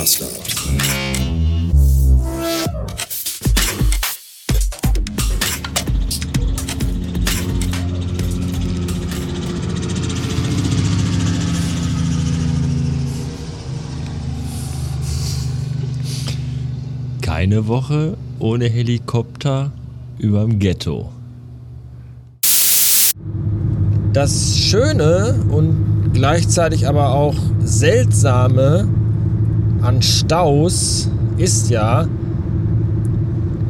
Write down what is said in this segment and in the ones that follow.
Bastard. Keine Woche ohne Helikopter überm Ghetto. Das Schöne und gleichzeitig aber auch Seltsame an Staus ist ja,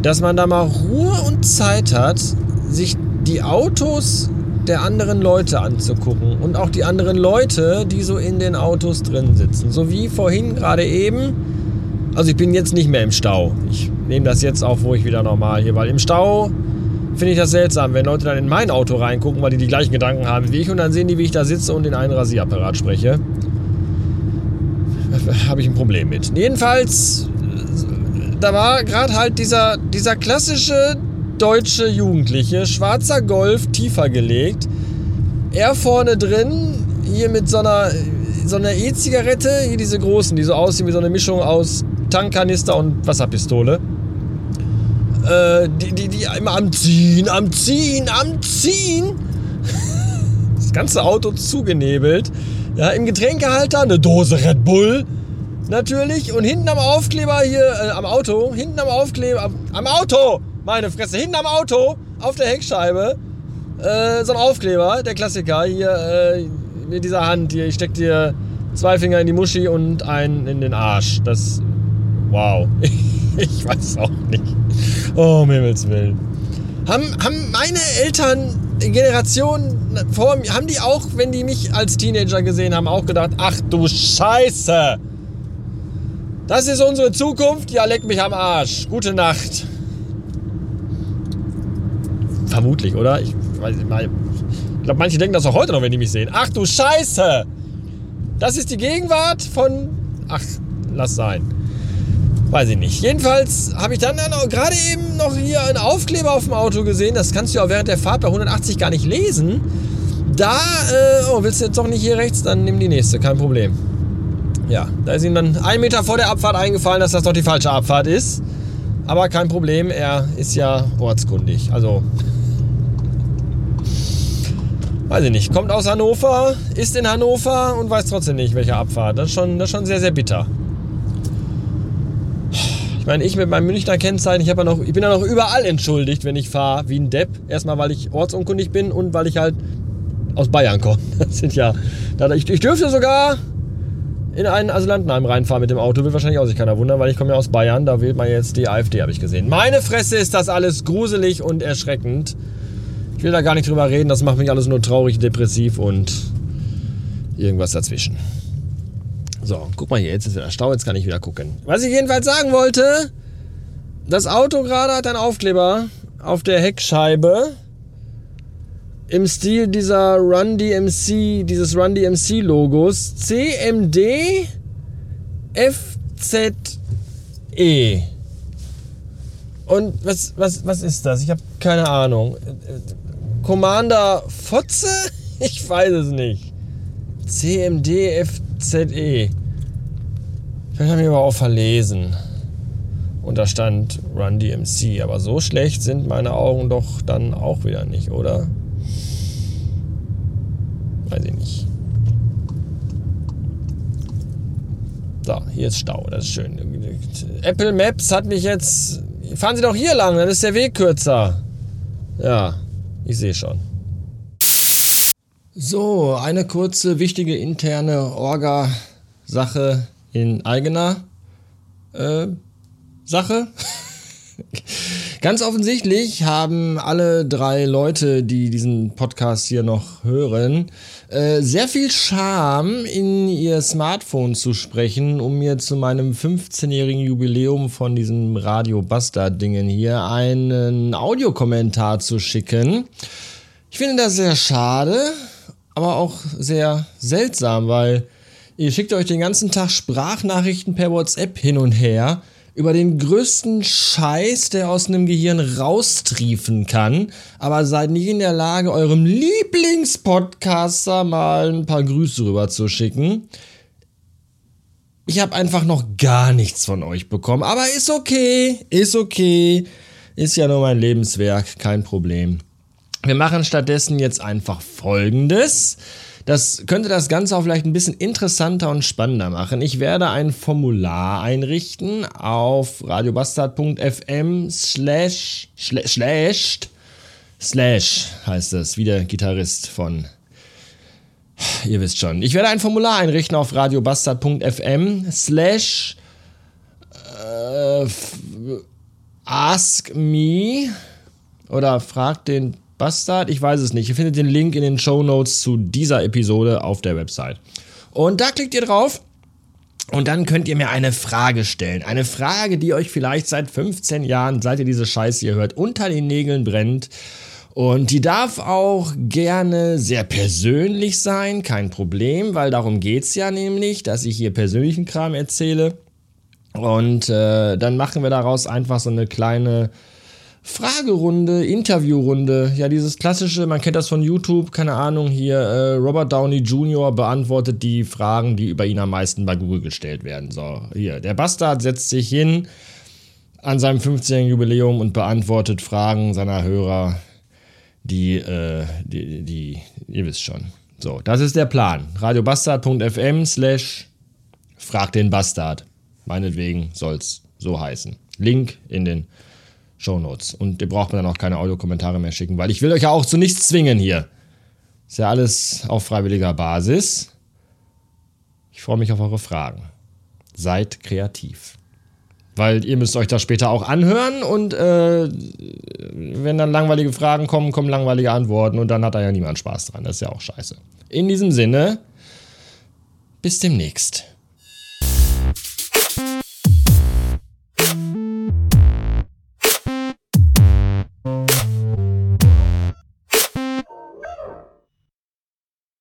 dass man da mal Ruhe und Zeit hat, sich die Autos der anderen Leute anzugucken und auch die anderen Leute, die so in den Autos drin sitzen. So wie vorhin gerade eben. Also ich bin jetzt nicht mehr im Stau. Ich nehme das jetzt auf, wo ich wieder normal hier, weil im Stau finde ich das seltsam, wenn Leute dann in mein Auto reingucken, weil die die gleichen Gedanken haben wie ich und dann sehen die, wie ich da sitze und in einen Rasierapparat spreche. Habe ich ein Problem mit. Jedenfalls, da war gerade halt dieser, dieser klassische deutsche Jugendliche, schwarzer Golf, tiefer gelegt. Er vorne drin, hier mit so einer so einer E-Zigarette, hier diese großen, die so aussehen wie so eine Mischung aus Tankkanister und Wasserpistole. Äh, die, die, die immer am Ziehen, am Ziehen, am Ziehen. Das ganze Auto zugenebelt. Ja, im Getränkehalter eine Dose Red Bull. Natürlich. Und hinten am Aufkleber hier, äh, am Auto, hinten am Aufkleber, am, am, Auto, meine Fresse, hinten am Auto, auf der Heckscheibe, äh, so ein Aufkleber, der Klassiker, hier, äh, mit dieser Hand hier, ich steck dir zwei Finger in die Muschi und einen in den Arsch. Das, wow. ich weiß auch nicht. Oh, um Himmels Willen. Haben, haben meine Eltern Generation vor mir, haben die auch, wenn die mich als Teenager gesehen haben, auch gedacht, ach du Scheiße. Das ist unsere Zukunft, ja, leck mich am Arsch. Gute Nacht. Vermutlich, oder? Ich weiß nicht mal. Ich glaube, manche denken das auch heute noch, wenn die mich sehen. Ach du Scheiße! Das ist die Gegenwart von. Ach, lass sein. Weiß ich nicht. Jedenfalls habe ich dann gerade eben noch hier einen Aufkleber auf dem Auto gesehen. Das kannst du ja während der Fahrt bei 180 gar nicht lesen. Da, äh, oh, willst du jetzt doch nicht hier rechts? Dann nimm die nächste, kein Problem. Ja, da ist ihm dann ein Meter vor der Abfahrt eingefallen, dass das doch die falsche Abfahrt ist. Aber kein Problem, er ist ja ortskundig. Also, weiß ich nicht, kommt aus Hannover, ist in Hannover und weiß trotzdem nicht, welche Abfahrt. Das ist schon, das ist schon sehr, sehr bitter. Ich meine, ich mit meinem Münchner Kennzeichen, ich, ja noch, ich bin ja noch überall entschuldigt, wenn ich fahre wie ein Depp. Erstmal, weil ich ortsunkundig bin und weil ich halt aus Bayern komme. Das sind ja, ich, ich dürfte sogar in einen Asylantenheim reinfahren mit dem Auto. Will wahrscheinlich auch sich keiner wundern, weil ich komme ja aus Bayern. Da wählt man jetzt die AfD, habe ich gesehen. Meine Fresse ist das alles gruselig und erschreckend. Ich will da gar nicht drüber reden. Das macht mich alles nur traurig, depressiv und irgendwas dazwischen. So, guck mal hier, jetzt ist der Stau, jetzt kann ich wieder gucken. Was ich jedenfalls sagen wollte, das Auto gerade hat einen Aufkleber auf der Heckscheibe im Stil dieser Run DMC, dieses Run DMC Logos. CMD FZE. Und was, was, was ist das? Ich habe keine Ahnung. Commander Fotze? Ich weiß es nicht. CMD FZE. Vielleicht haben wir aber auch verlesen. Und da stand Run DMC. Aber so schlecht sind meine Augen doch dann auch wieder nicht, oder? Weiß ich nicht. So, hier ist Stau, das ist schön. Apple Maps hat mich jetzt. Fahren Sie doch hier lang, dann ist der Weg kürzer. Ja, ich sehe schon. So, eine kurze, wichtige interne Orga-Sache in eigener äh, Sache. Ganz offensichtlich haben alle drei Leute, die diesen Podcast hier noch hören, äh, sehr viel Charme in ihr Smartphone zu sprechen, um mir zu meinem 15-jährigen Jubiläum von diesem Radio Bastard Dingen hier einen Audiokommentar zu schicken. Ich finde das sehr schade, aber auch sehr seltsam, weil ihr schickt euch den ganzen Tag Sprachnachrichten per WhatsApp hin und her über den größten Scheiß, der aus einem Gehirn raustriefen kann, aber seid nicht in der Lage, eurem Lieblingspodcaster mal ein paar Grüße rüber zu schicken. Ich habe einfach noch gar nichts von euch bekommen. Aber ist okay, ist okay. Ist ja nur mein Lebenswerk, kein Problem. Wir machen stattdessen jetzt einfach Folgendes. Das könnte das Ganze auch vielleicht ein bisschen interessanter und spannender machen. Ich werde ein Formular einrichten auf radiobastard.fm slash slash slash heißt es, wie der Gitarrist von ihr wisst schon. Ich werde ein Formular einrichten auf radiobastard.fm slash äh, ask me oder fragt den Bastard, ich weiß es nicht. Ihr findet den Link in den Show Notes zu dieser Episode auf der Website. Und da klickt ihr drauf und dann könnt ihr mir eine Frage stellen. Eine Frage, die euch vielleicht seit 15 Jahren, seit ihr diese Scheiße hier hört, unter den Nägeln brennt. Und die darf auch gerne sehr persönlich sein, kein Problem, weil darum geht es ja nämlich, dass ich hier persönlichen Kram erzähle. Und äh, dann machen wir daraus einfach so eine kleine Fragerunde, Interviewrunde, ja dieses klassische, man kennt das von YouTube, keine Ahnung, hier äh, Robert Downey Jr. beantwortet die Fragen, die über ihn am meisten bei Google gestellt werden. So, hier, der Bastard setzt sich hin an seinem 15-jährigen Jubiläum und beantwortet Fragen seiner Hörer, die, äh, die, die, ihr wisst schon. So, das ist der Plan. radiobastard.fm slash frag den Bastard. Meinetwegen soll's so heißen. Link in den Shownotes. Und ihr braucht mir dann auch keine Audiokommentare mehr schicken, weil ich will euch ja auch zu nichts zwingen hier. Ist ja alles auf freiwilliger Basis. Ich freue mich auf eure Fragen. Seid kreativ. Weil ihr müsst euch das später auch anhören und äh, wenn dann langweilige Fragen kommen, kommen langweilige Antworten und dann hat da ja niemand Spaß dran. Das ist ja auch scheiße. In diesem Sinne, bis demnächst.